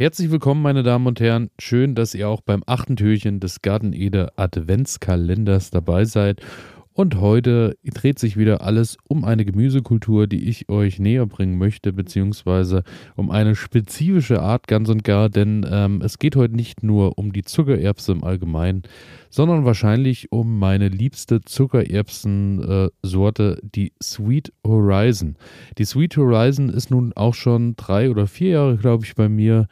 Herzlich willkommen, meine Damen und Herren. Schön, dass ihr auch beim achten Türchen des Garten Ede Adventskalenders dabei seid. Und heute dreht sich wieder alles um eine Gemüsekultur, die ich euch näher bringen möchte, beziehungsweise um eine spezifische Art ganz und gar, denn ähm, es geht heute nicht nur um die Zuckererbse im Allgemeinen, sondern wahrscheinlich um meine liebste Zuckererbsensorte, die Sweet Horizon. Die Sweet Horizon ist nun auch schon drei oder vier Jahre, glaube ich, bei mir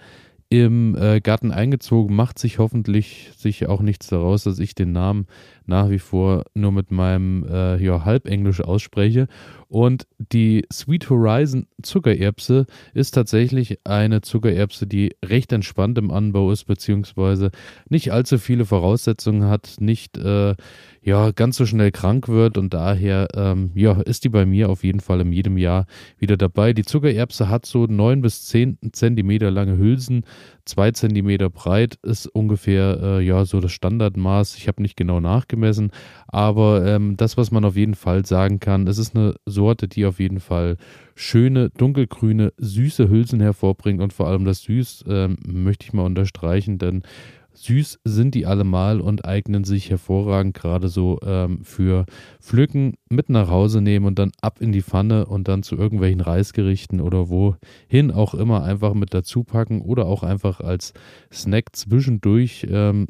im äh, Garten eingezogen, macht sich hoffentlich sich auch nichts daraus, dass ich den Namen nach wie vor nur mit meinem äh, ja, Halbenglisch ausspreche. Und die Sweet Horizon Zuckererbse ist tatsächlich eine Zuckererbse, die recht entspannt im Anbau ist, beziehungsweise nicht allzu viele Voraussetzungen hat, nicht äh, ja, ganz so schnell krank wird und daher ähm, ja, ist die bei mir auf jeden Fall in jedem Jahr wieder dabei. Die Zuckererbse hat so 9 bis 10 Zentimeter lange Hülsen, 2 Zentimeter breit ist ungefähr äh, ja so das Standardmaß. Ich habe nicht genau nachgemessen, aber ähm, das, was man auf jeden Fall sagen kann, es ist eine Sorte, die auf jeden Fall schöne, dunkelgrüne, süße Hülsen hervorbringt und vor allem das Süß äh, möchte ich mal unterstreichen, denn Süß sind die allemal und eignen sich hervorragend gerade so ähm, für Pflücken, mit nach Hause nehmen und dann ab in die Pfanne und dann zu irgendwelchen Reisgerichten oder wohin auch immer einfach mit dazu packen oder auch einfach als Snack zwischendurch ähm,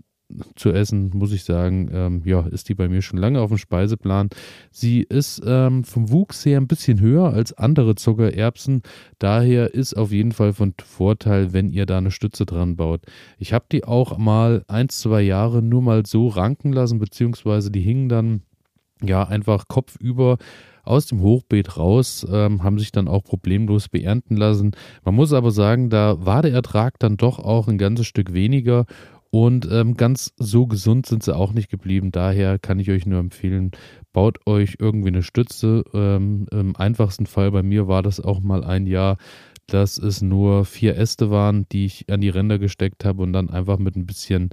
zu essen, muss ich sagen, ähm, ja, ist die bei mir schon lange auf dem Speiseplan. Sie ist ähm, vom Wuchs her ein bisschen höher als andere Zuckererbsen. Daher ist auf jeden Fall von Vorteil, wenn ihr da eine Stütze dran baut. Ich habe die auch mal ein, zwei Jahre nur mal so ranken lassen, beziehungsweise die hingen dann ja einfach kopfüber aus dem Hochbeet raus, ähm, haben sich dann auch problemlos beernten lassen. Man muss aber sagen, da war der Ertrag dann doch auch ein ganzes Stück weniger und ähm, ganz so gesund sind sie auch nicht geblieben. Daher kann ich euch nur empfehlen, baut euch irgendwie eine Stütze. Ähm, Im einfachsten Fall bei mir war das auch mal ein Jahr, dass es nur vier Äste waren, die ich an die Ränder gesteckt habe und dann einfach mit ein bisschen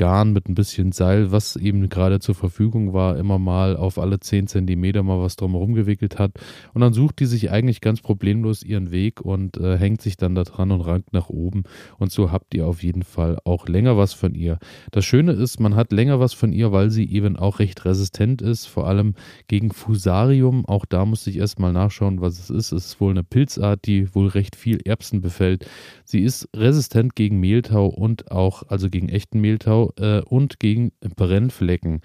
Garn mit ein bisschen Seil, was eben gerade zur Verfügung war, immer mal auf alle 10 Zentimeter mal was drumherum gewickelt hat. Und dann sucht die sich eigentlich ganz problemlos ihren Weg und äh, hängt sich dann da dran und rankt nach oben. Und so habt ihr auf jeden Fall auch länger was von ihr. Das Schöne ist, man hat länger was von ihr, weil sie eben auch recht resistent ist, vor allem gegen Fusarium. Auch da musste ich erstmal nachschauen, was es ist. Es ist wohl eine Pilzart, die wohl recht viel Erbsen befällt. Sie ist resistent gegen Mehltau und auch, also gegen echten Mehltau äh, und gegen Brennflecken.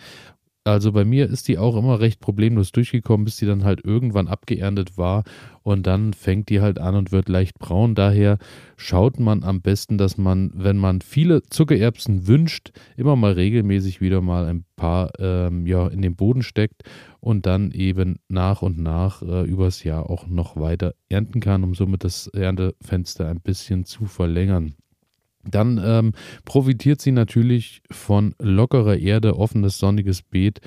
Also bei mir ist die auch immer recht problemlos durchgekommen, bis die dann halt irgendwann abgeerntet war und dann fängt die halt an und wird leicht braun. Daher schaut man am besten, dass man, wenn man viele Zuckererbsen wünscht, immer mal regelmäßig wieder mal ein paar ähm, ja, in den Boden steckt und dann eben nach und nach äh, übers Jahr auch noch weiter ernten kann, um somit das Erntefenster ein bisschen zu verlängern. Dann ähm, profitiert sie natürlich von lockerer Erde, offenes sonniges Beet.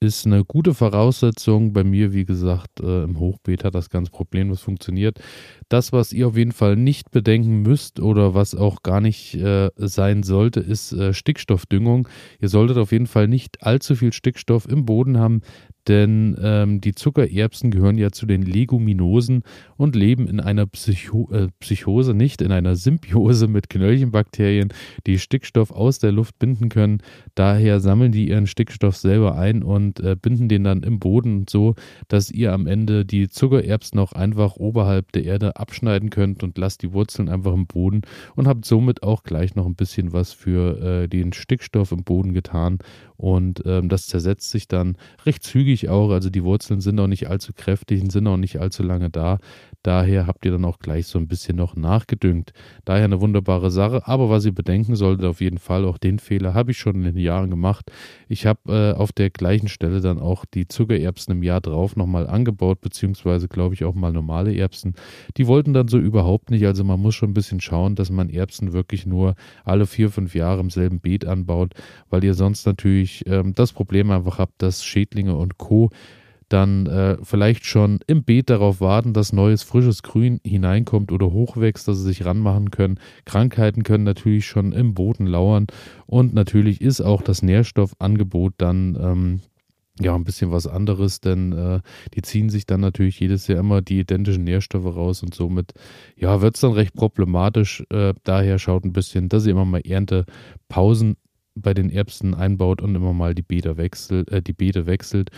Ist eine gute Voraussetzung. Bei mir, wie gesagt, äh, im Hochbeet hat das ganz problemlos funktioniert. Das, was ihr auf jeden Fall nicht bedenken müsst oder was auch gar nicht äh, sein sollte, ist äh, Stickstoffdüngung. Ihr solltet auf jeden Fall nicht allzu viel Stickstoff im Boden haben, denn ähm, die Zuckererbsen gehören ja zu den Leguminosen und leben in einer Psycho äh, Psychose, nicht in einer Symbiose mit Knöllchenbakterien, die Stickstoff aus der Luft binden können. Daher sammeln die ihren Stickstoff selber ein und äh, binden den dann im Boden so, dass ihr am Ende die Zuckererbsen auch einfach oberhalb der Erde abschneiden könnt und lasst die Wurzeln einfach im Boden und habt somit auch gleich noch ein bisschen was für äh, den Stickstoff im Boden getan und ähm, das zersetzt sich dann recht zügig auch. Also die Wurzeln sind auch nicht allzu kräftig und sind auch nicht allzu lange da. Daher habt ihr dann auch gleich so ein bisschen noch nachgedüngt. Daher eine wunderbare Sache. Aber was ihr bedenken solltet, auf jeden Fall, auch den Fehler habe ich schon in den Jahren gemacht. Ich habe äh, auf der gleichen Stelle dann auch die Zuckererbsen im Jahr drauf nochmal angebaut, beziehungsweise glaube ich auch mal normale Erbsen. Die wollten dann so überhaupt nicht. Also man muss schon ein bisschen schauen, dass man Erbsen wirklich nur alle vier, fünf Jahre im selben Beet anbaut, weil ihr sonst natürlich ähm, das Problem einfach habt, dass Schädlinge und Co dann äh, vielleicht schon im Beet darauf warten, dass neues frisches Grün hineinkommt oder hochwächst, dass sie sich ranmachen können. Krankheiten können natürlich schon im Boden lauern und natürlich ist auch das Nährstoffangebot dann ähm, ja, ein bisschen was anderes, denn äh, die ziehen sich dann natürlich jedes Jahr immer die identischen Nährstoffe raus und somit, ja, wird es dann recht problematisch. Äh, daher schaut ein bisschen, dass ihr immer mal Erntepausen bei den Erbsen einbaut und immer mal die Beete wechselt, äh, die Beete wechselt.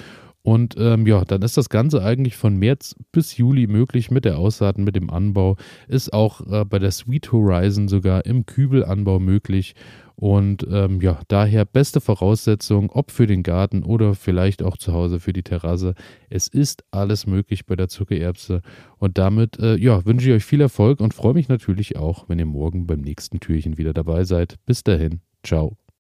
Und ähm, ja, dann ist das Ganze eigentlich von März bis Juli möglich mit der Aussaat, mit dem Anbau. Ist auch äh, bei der Sweet Horizon sogar im Kübelanbau möglich. Und ähm, ja, daher beste Voraussetzung, ob für den Garten oder vielleicht auch zu Hause für die Terrasse. Es ist alles möglich bei der Zuckererbse. Und damit äh, ja, wünsche ich euch viel Erfolg und freue mich natürlich auch, wenn ihr morgen beim nächsten Türchen wieder dabei seid. Bis dahin, ciao.